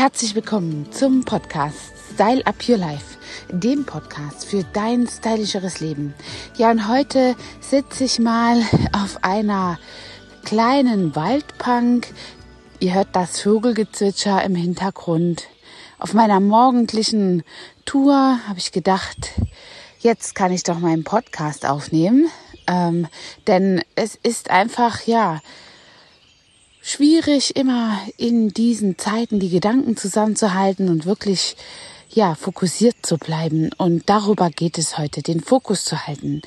Herzlich willkommen zum Podcast Style Up Your Life, dem Podcast für dein stylischeres Leben. Ja, und heute sitze ich mal auf einer kleinen Waldbank. Ihr hört das Vogelgezwitscher im Hintergrund. Auf meiner morgendlichen Tour habe ich gedacht, jetzt kann ich doch meinen Podcast aufnehmen. Ähm, denn es ist einfach, ja, schwierig, immer in diesen Zeiten die Gedanken zusammenzuhalten und wirklich ja, fokussiert zu bleiben. Und darüber geht es heute, den Fokus zu halten.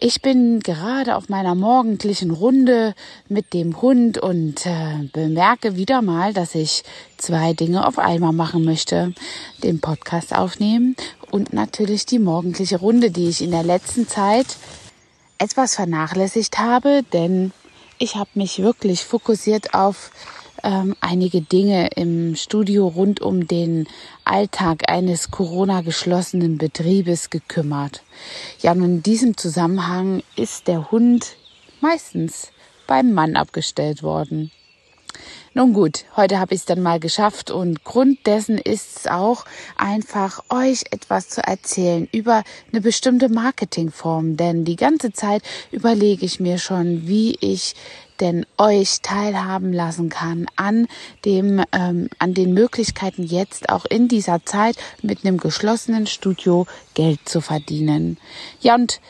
Ich bin gerade auf meiner morgendlichen Runde mit dem Hund und äh, bemerke wieder mal, dass ich zwei Dinge auf einmal machen möchte. Den Podcast aufnehmen und natürlich die morgendliche Runde, die ich in der letzten Zeit etwas vernachlässigt habe, denn ich habe mich wirklich fokussiert auf ähm, einige Dinge im Studio rund um den Alltag eines Corona geschlossenen Betriebes gekümmert. Ja, und in diesem Zusammenhang ist der Hund meistens beim Mann abgestellt worden. Nun gut, heute habe ich es dann mal geschafft und Grund dessen ist es auch einfach euch etwas zu erzählen über eine bestimmte Marketingform, denn die ganze Zeit überlege ich mir schon, wie ich denn euch teilhaben lassen kann an dem ähm, an den Möglichkeiten jetzt auch in dieser Zeit mit einem geschlossenen Studio Geld zu verdienen. Ja und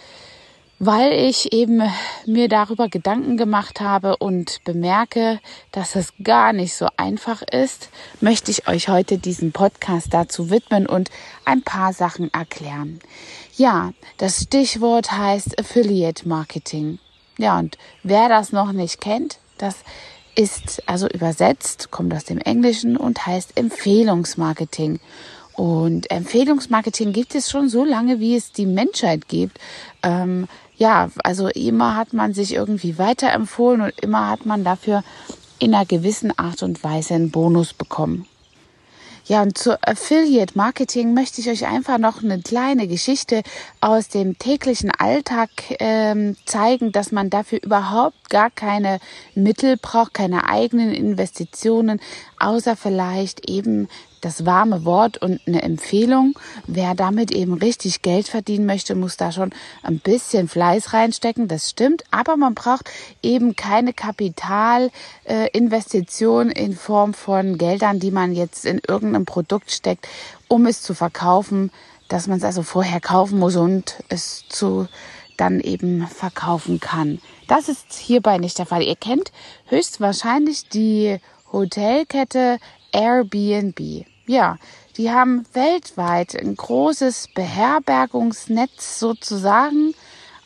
weil ich eben mir darüber Gedanken gemacht habe und bemerke, dass es gar nicht so einfach ist, möchte ich euch heute diesen Podcast dazu widmen und ein paar Sachen erklären. Ja, das Stichwort heißt Affiliate Marketing. Ja, und wer das noch nicht kennt, das ist also übersetzt, kommt aus dem Englischen und heißt Empfehlungsmarketing. Und Empfehlungsmarketing gibt es schon so lange, wie es die Menschheit gibt. Ähm, ja, also immer hat man sich irgendwie weiterempfohlen und immer hat man dafür in einer gewissen Art und Weise einen Bonus bekommen. Ja, und zu Affiliate Marketing möchte ich euch einfach noch eine kleine Geschichte aus dem täglichen Alltag ähm, zeigen, dass man dafür überhaupt gar keine Mittel braucht, keine eigenen Investitionen, außer vielleicht eben das warme Wort und eine Empfehlung. Wer damit eben richtig Geld verdienen möchte, muss da schon ein bisschen Fleiß reinstecken. Das stimmt. Aber man braucht eben keine Kapitalinvestition äh, in Form von Geldern, die man jetzt in irgendeinem Produkt steckt, um es zu verkaufen, dass man es also vorher kaufen muss und es zu dann eben verkaufen kann. Das ist hierbei nicht der Fall. Ihr kennt höchstwahrscheinlich die Hotelkette Airbnb. Ja, die haben weltweit ein großes Beherbergungsnetz sozusagen,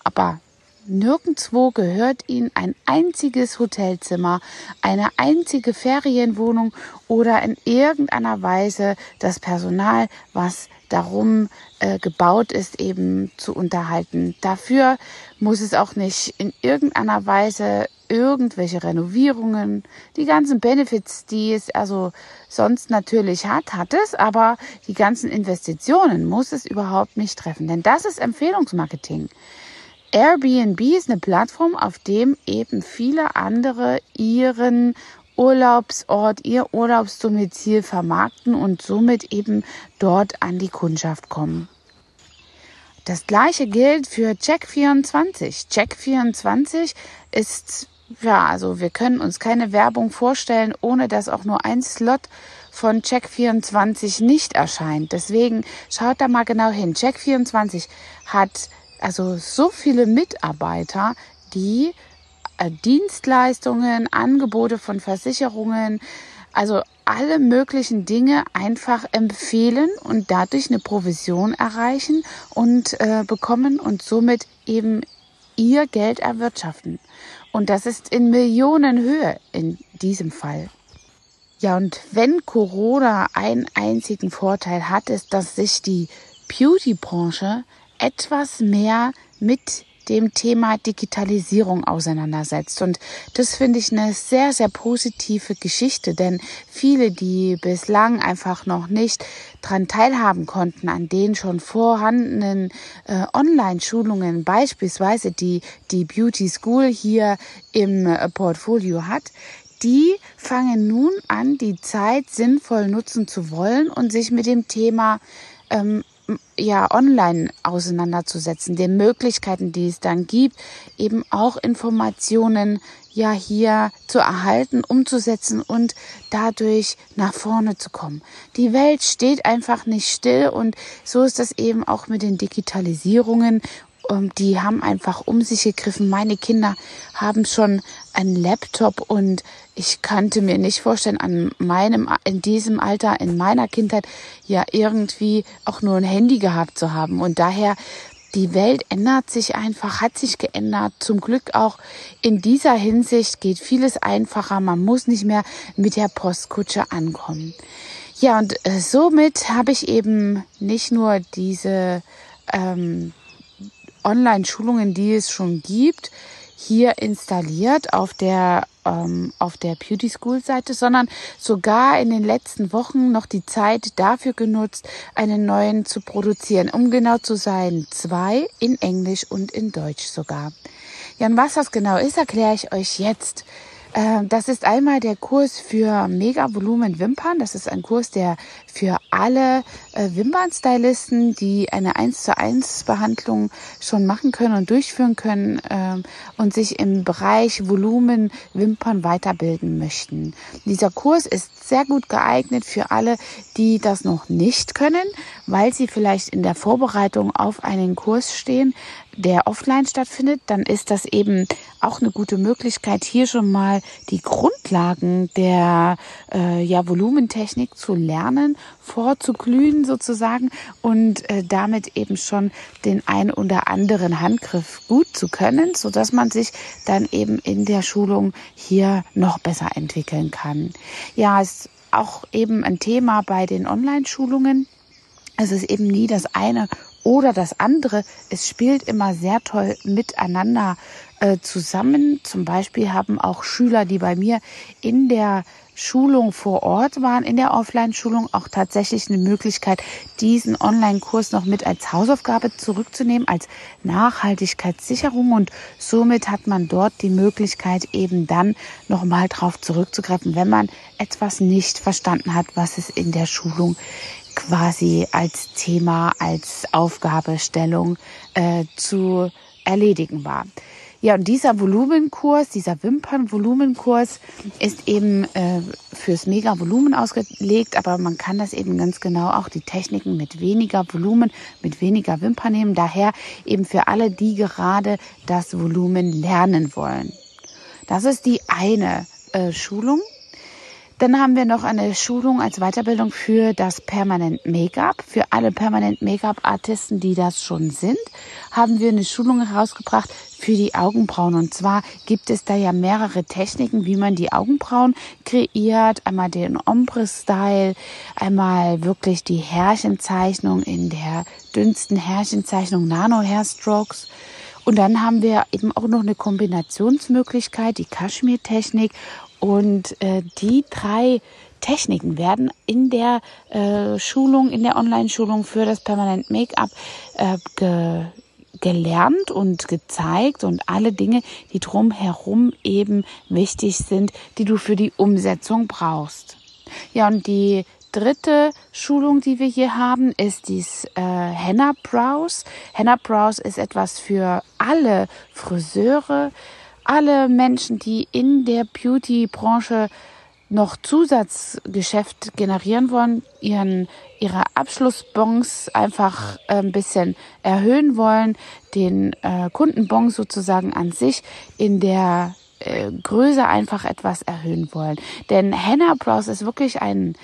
aber nirgendwo gehört ihnen ein einziges Hotelzimmer, eine einzige Ferienwohnung oder in irgendeiner Weise das Personal, was darum äh, gebaut ist, eben zu unterhalten. Dafür muss es auch nicht in irgendeiner Weise irgendwelche Renovierungen, die ganzen Benefits, die es also sonst natürlich hat, hat es, aber die ganzen Investitionen muss es überhaupt nicht treffen, denn das ist Empfehlungsmarketing. Airbnb ist eine Plattform, auf dem eben viele andere ihren Urlaubsort, ihr Urlaubsdomizil vermarkten und somit eben dort an die Kundschaft kommen. Das gleiche gilt für Check24. Check24 ist ja, also wir können uns keine Werbung vorstellen, ohne dass auch nur ein Slot von Check24 nicht erscheint. Deswegen schaut da mal genau hin. Check24 hat also so viele Mitarbeiter, die äh, Dienstleistungen, Angebote von Versicherungen, also alle möglichen Dinge einfach empfehlen und dadurch eine Provision erreichen und äh, bekommen und somit eben ihr Geld erwirtschaften. Und das ist in Millionenhöhe in diesem Fall. Ja, und wenn Corona einen einzigen Vorteil hat, ist, dass sich die Beauty-Branche etwas mehr mit dem Thema Digitalisierung auseinandersetzt. Und das finde ich eine sehr, sehr positive Geschichte, denn viele, die bislang einfach noch nicht dran teilhaben konnten an den schon vorhandenen äh, Online-Schulungen, beispielsweise die die Beauty School hier im äh, Portfolio hat, die fangen nun an, die Zeit sinnvoll nutzen zu wollen und sich mit dem Thema ähm, ja online auseinanderzusetzen, den Möglichkeiten, die es dann gibt, eben auch Informationen ja hier zu erhalten, umzusetzen und dadurch nach vorne zu kommen. Die Welt steht einfach nicht still und so ist das eben auch mit den Digitalisierungen die haben einfach um sich gegriffen. Meine Kinder haben schon einen Laptop und ich könnte mir nicht vorstellen, an meinem, in diesem Alter, in meiner Kindheit, ja irgendwie auch nur ein Handy gehabt zu haben. Und daher, die Welt ändert sich einfach, hat sich geändert. Zum Glück auch in dieser Hinsicht geht vieles einfacher. Man muss nicht mehr mit der Postkutsche ankommen. Ja, und äh, somit habe ich eben nicht nur diese ähm, Online-Schulungen, die es schon gibt, hier installiert auf der ähm, auf der Beauty School Seite, sondern sogar in den letzten Wochen noch die Zeit dafür genutzt, einen neuen zu produzieren, um genau zu sein, zwei in Englisch und in Deutsch sogar. Ja, und was das genau ist, erkläre ich euch jetzt. Ähm, das ist einmal der Kurs für Mega-Volumen Wimpern. Das ist ein Kurs, der für alle äh, Wimpernstylisten, die eine 1 zu 1 Behandlung schon machen können und durchführen können ähm, und sich im Bereich Volumen Wimpern weiterbilden möchten. Dieser Kurs ist sehr gut geeignet für alle, die das noch nicht können, weil sie vielleicht in der Vorbereitung auf einen Kurs stehen, der offline stattfindet, dann ist das eben auch eine gute Möglichkeit, hier schon mal die Grundlagen der äh, ja, Volumentechnik zu lernen, vorzuglühen sozusagen und äh, damit eben schon den ein oder anderen Handgriff gut zu können, so man sich dann eben in der Schulung hier noch besser entwickeln kann. Ja, ist auch eben ein Thema bei den Online-Schulungen. Es ist eben nie das eine oder das andere, es spielt immer sehr toll miteinander äh, zusammen. Zum Beispiel haben auch Schüler, die bei mir in der Schulung vor Ort waren, in der Offline-Schulung auch tatsächlich eine Möglichkeit, diesen Online-Kurs noch mit als Hausaufgabe zurückzunehmen, als Nachhaltigkeitssicherung. Und somit hat man dort die Möglichkeit, eben dann nochmal drauf zurückzugreifen, wenn man etwas nicht verstanden hat, was es in der Schulung quasi als Thema, als Aufgabestellung äh, zu erledigen war. Ja, und dieser Volumenkurs, dieser Wimpernvolumenkurs ist eben äh, fürs Mega-Volumen ausgelegt, aber man kann das eben ganz genau auch die Techniken mit weniger Volumen, mit weniger Wimpern nehmen. Daher eben für alle, die gerade das Volumen lernen wollen. Das ist die eine äh, Schulung. Dann haben wir noch eine Schulung als Weiterbildung für das Permanent Make-up. Für alle Permanent Make-up-Artisten, die das schon sind, haben wir eine Schulung herausgebracht für die Augenbrauen. Und zwar gibt es da ja mehrere Techniken, wie man die Augenbrauen kreiert. Einmal den Ombre-Style, einmal wirklich die Härchenzeichnung in der dünnsten Härchenzeichnung Nano-Hairstrokes. Und dann haben wir eben auch noch eine Kombinationsmöglichkeit, die Kaschmir-Technik und äh, die drei Techniken werden in der äh, Schulung, in der Online-Schulung für das Permanent Make-up äh, ge gelernt und gezeigt und alle Dinge, die drumherum eben wichtig sind, die du für die Umsetzung brauchst. Ja, und die dritte Schulung, die wir hier haben, ist dies äh, Henna Brows. Henna Brows ist etwas für alle Friseure, alle Menschen, die in der Beauty-Branche noch Zusatzgeschäft generieren wollen, ihren, ihre Abschlussbons einfach äh, ein bisschen erhöhen wollen, den äh, Kundenbon sozusagen an sich in der äh, Größe einfach etwas erhöhen wollen. Denn Henna Brows ist wirklich ein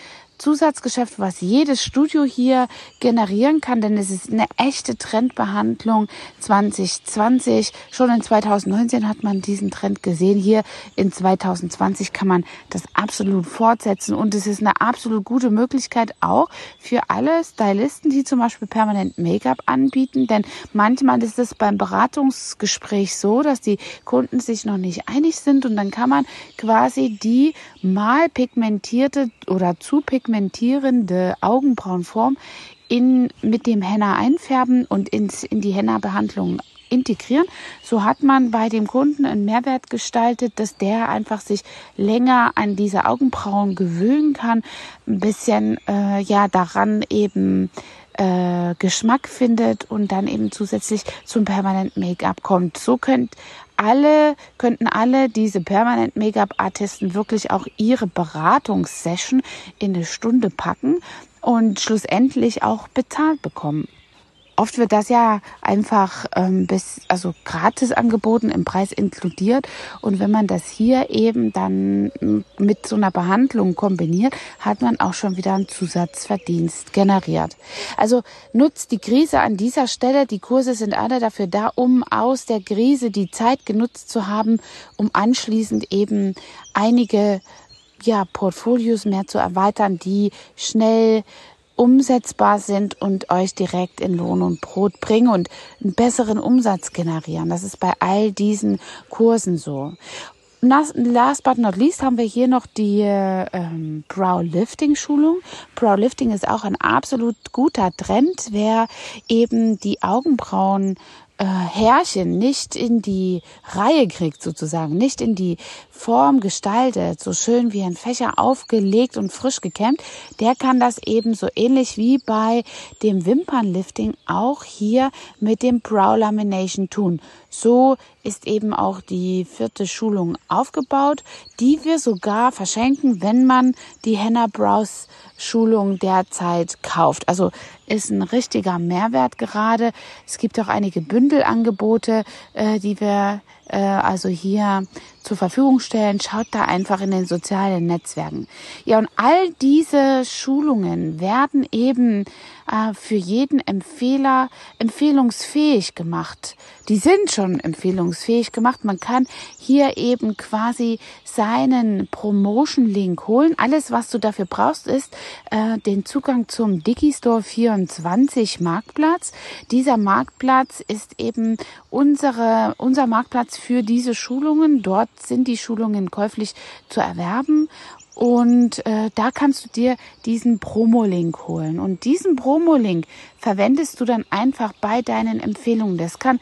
Zusatzgeschäft, was jedes Studio hier generieren kann, denn es ist eine echte Trendbehandlung 2020. Schon in 2019 hat man diesen Trend gesehen. Hier in 2020 kann man das absolut fortsetzen und es ist eine absolut gute Möglichkeit auch für alle Stylisten, die zum Beispiel permanent Make-up anbieten, denn manchmal ist es beim Beratungsgespräch so, dass die Kunden sich noch nicht einig sind und dann kann man quasi die mal pigmentierte oder zu pigmentierte pigmentierende Augenbrauenform in, mit dem Henna einfärben und ins, in die Henna-Behandlung integrieren. So hat man bei dem Kunden einen Mehrwert gestaltet, dass der einfach sich länger an diese Augenbrauen gewöhnen kann, ein bisschen äh, ja daran eben äh, Geschmack findet und dann eben zusätzlich zum Permanent Make-up kommt. So könnt alle, könnten alle diese Permanent Make-up Artisten wirklich auch ihre Beratungssession in eine Stunde packen und schlussendlich auch bezahlt bekommen. Oft wird das ja einfach ähm, bis, also gratis angeboten, im Preis inkludiert. Und wenn man das hier eben dann mit so einer Behandlung kombiniert, hat man auch schon wieder einen Zusatzverdienst generiert. Also nutzt die Krise an dieser Stelle. Die Kurse sind alle dafür da, um aus der Krise die Zeit genutzt zu haben, um anschließend eben einige ja, Portfolios mehr zu erweitern, die schnell umsetzbar sind und euch direkt in Lohn und Brot bringen und einen besseren Umsatz generieren. Das ist bei all diesen Kursen so. Last but not least haben wir hier noch die ähm, Brow Lifting Schulung. Brow Lifting ist auch ein absolut guter Trend, wer eben die Augenbrauen äh, Härchen nicht in die Reihe kriegt, sozusagen, nicht in die Form gestaltet, so schön wie ein Fächer aufgelegt und frisch gekämmt, der kann das eben so ähnlich wie bei dem Wimpernlifting auch hier mit dem Brow Lamination tun. So ist eben auch die vierte Schulung aufgebaut, die wir sogar verschenken, wenn man die Henna Brows Schulung derzeit kauft. Also ist ein richtiger Mehrwert gerade. Es gibt auch einige Bündelangebote, äh, die wir äh, also hier zur Verfügung stellen. Schaut da einfach in den sozialen Netzwerken. Ja, und all diese Schulungen werden eben äh, für jeden Empfehler empfehlungsfähig gemacht. Die sind schon empfehlungsfähig gemacht. Man kann hier eben quasi seinen Promotion-Link holen. Alles, was du dafür brauchst, ist äh, den Zugang zum Digistore 24 Marktplatz. Dieser Marktplatz ist eben unsere, unser Marktplatz für diese Schulungen. Dort sind die Schulungen käuflich zu erwerben und äh, da kannst du dir diesen Promo-Link holen. Und diesen Promo-Link verwendest du dann einfach bei deinen Empfehlungen. Das kann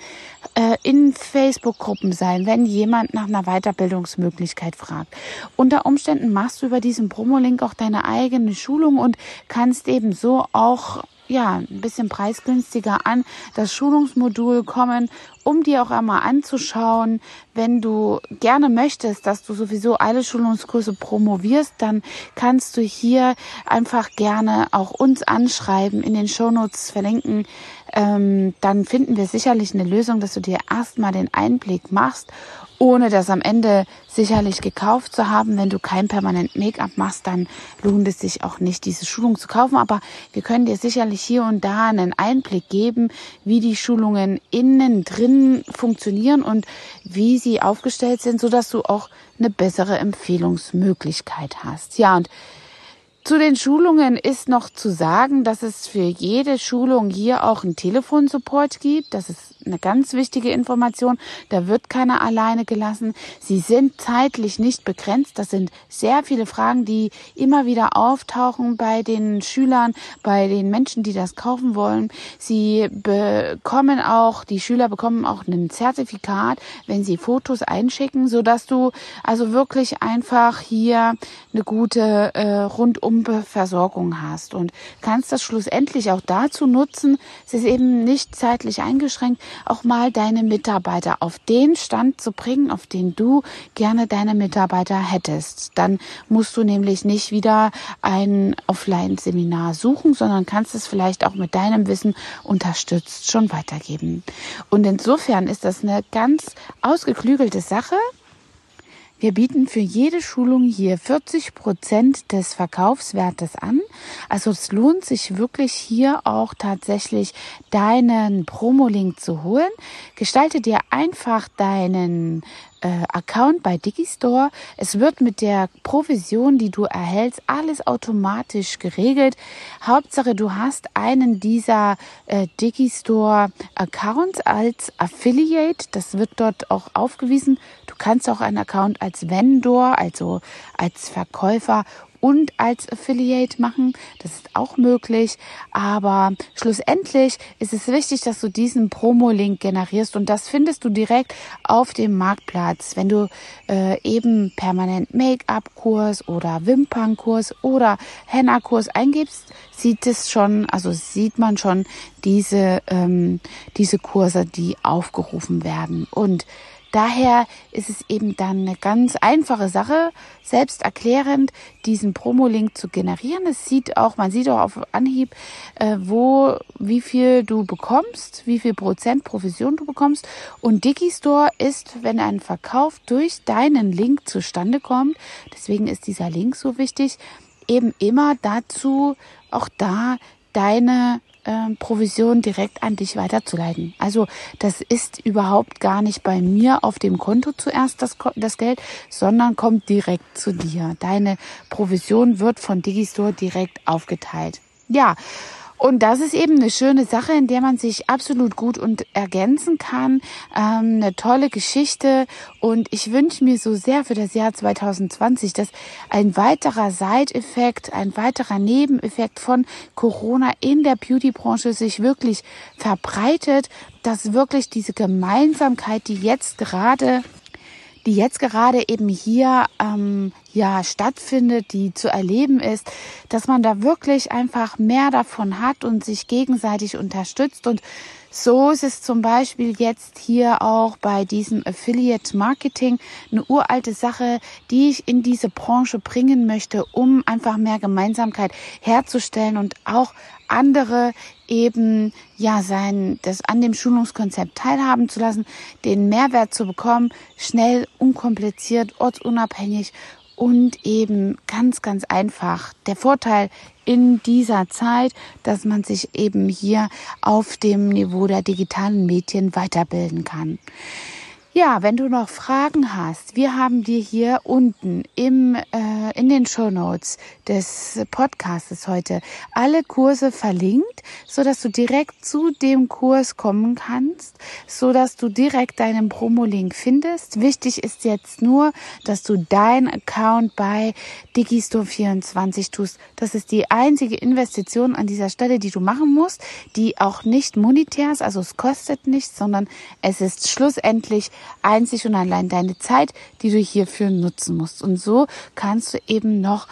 äh, in Facebook-Gruppen sein, wenn jemand nach einer Weiterbildungsmöglichkeit fragt. Unter Umständen machst du über diesen Promo-Link auch deine eigene Schulung und kannst eben so auch ja, ein bisschen preisgünstiger an das Schulungsmodul kommen, um dir auch einmal anzuschauen. Wenn du gerne möchtest, dass du sowieso alle Schulungskurse promovierst, dann kannst du hier einfach gerne auch uns anschreiben, in den Shownotes verlinken. Ähm, dann finden wir sicherlich eine Lösung, dass du dir erstmal den Einblick machst ohne das am Ende sicherlich gekauft zu haben. Wenn du kein permanent Make-up machst, dann lohnt es sich auch nicht, diese Schulung zu kaufen. Aber wir können dir sicherlich hier und da einen Einblick geben, wie die Schulungen innen drin funktionieren und wie sie aufgestellt sind, so dass du auch eine bessere Empfehlungsmöglichkeit hast. Ja, und zu den Schulungen ist noch zu sagen, dass es für jede Schulung hier auch einen Telefonsupport gibt. Das ist eine ganz wichtige Information. Da wird keiner alleine gelassen. Sie sind zeitlich nicht begrenzt. Das sind sehr viele Fragen, die immer wieder auftauchen bei den Schülern, bei den Menschen, die das kaufen wollen. Sie bekommen auch, die Schüler bekommen auch ein Zertifikat, wenn sie Fotos einschicken, so dass du also wirklich einfach hier eine gute äh, rundum Versorgung hast und kannst das schlussendlich auch dazu nutzen, es ist eben nicht zeitlich eingeschränkt, auch mal deine Mitarbeiter auf den Stand zu bringen, auf den du gerne deine Mitarbeiter hättest. Dann musst du nämlich nicht wieder ein Offline-Seminar suchen, sondern kannst es vielleicht auch mit deinem Wissen unterstützt schon weitergeben. Und insofern ist das eine ganz ausgeklügelte Sache, wir bieten für jede Schulung hier 40 Prozent des Verkaufswertes an. Also es lohnt sich wirklich hier auch tatsächlich deinen Promo-Link zu holen. Gestalte dir einfach deinen äh, Account bei Digistore. Es wird mit der Provision, die du erhältst, alles automatisch geregelt. Hauptsache, du hast einen dieser äh, Digistore Accounts als Affiliate. Das wird dort auch aufgewiesen. Kannst auch einen Account als Vendor, also als Verkäufer und als Affiliate machen. Das ist auch möglich. Aber schlussendlich ist es wichtig, dass du diesen Promo-Link generierst und das findest du direkt auf dem Marktplatz. Wenn du äh, eben permanent Make-up-Kurs oder Wimpernkurs oder Henna-Kurs eingibst, sieht es schon, also sieht man schon diese, ähm, diese Kurse, die aufgerufen werden. Und Daher ist es eben dann eine ganz einfache Sache, selbst erklärend diesen Promo-Link zu generieren. Es sieht auch, man sieht auch auf Anhieb, äh, wo, wie viel du bekommst, wie viel Prozent Provision du bekommst. Und Digistore ist, wenn ein Verkauf durch deinen Link zustande kommt, deswegen ist dieser Link so wichtig, eben immer dazu, auch da deine äh, Provision direkt an dich weiterzuleiten. Also das ist überhaupt gar nicht bei mir auf dem Konto zuerst das, das Geld, sondern kommt direkt zu dir. Deine Provision wird von Digistore direkt aufgeteilt. Ja, und das ist eben eine schöne Sache, in der man sich absolut gut und ergänzen kann. Ähm, eine tolle Geschichte. Und ich wünsche mir so sehr für das Jahr 2020, dass ein weiterer Side-Effekt, ein weiterer Nebeneffekt von Corona in der Beauty-Branche sich wirklich verbreitet, dass wirklich diese Gemeinsamkeit, die jetzt gerade die jetzt gerade eben hier ähm, ja stattfindet, die zu erleben ist, dass man da wirklich einfach mehr davon hat und sich gegenseitig unterstützt. Und so ist es zum Beispiel jetzt hier auch bei diesem Affiliate Marketing eine uralte Sache, die ich in diese Branche bringen möchte, um einfach mehr Gemeinsamkeit herzustellen und auch andere eben ja sein, das an dem Schulungskonzept teilhaben zu lassen, den Mehrwert zu bekommen, schnell, unkompliziert, ortsunabhängig und eben ganz, ganz einfach. Der Vorteil in dieser Zeit, dass man sich eben hier auf dem Niveau der digitalen Medien weiterbilden kann. Ja, wenn du noch Fragen hast, wir haben dir hier unten im, äh, in den Show Notes des Podcasts heute alle Kurse verlinkt, so dass du direkt zu dem Kurs kommen kannst, so dass du direkt deinen Promo-Link findest. Wichtig ist jetzt nur, dass du dein Account bei Digistore24 tust. Das ist die einzige Investition an dieser Stelle, die du machen musst, die auch nicht monetär ist, also es kostet nichts, sondern es ist schlussendlich einzig und allein deine Zeit, die du hierfür nutzen musst. Und so kannst du eben noch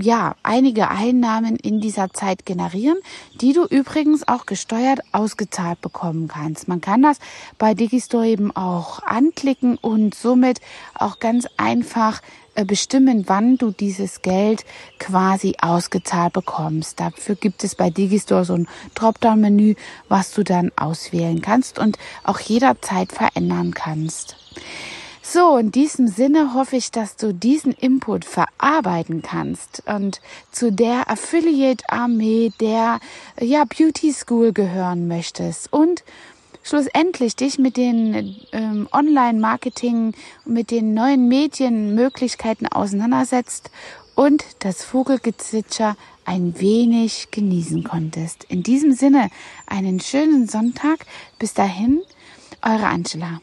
ja, einige Einnahmen in dieser Zeit generieren, die du übrigens auch gesteuert ausgezahlt bekommen kannst. Man kann das bei Digistore eben auch anklicken und somit auch ganz einfach äh, bestimmen, wann du dieses Geld quasi ausgezahlt bekommst. Dafür gibt es bei Digistore so ein Dropdown-Menü, was du dann auswählen kannst und auch jederzeit verändern kannst. So, in diesem Sinne hoffe ich, dass du diesen Input verarbeiten kannst und zu der Affiliate-Armee der ja, Beauty School gehören möchtest und schlussendlich dich mit den ähm, Online-Marketing, mit den neuen Medienmöglichkeiten auseinandersetzt und das Vogelgezwitscher ein wenig genießen konntest. In diesem Sinne einen schönen Sonntag. Bis dahin, eure Angela.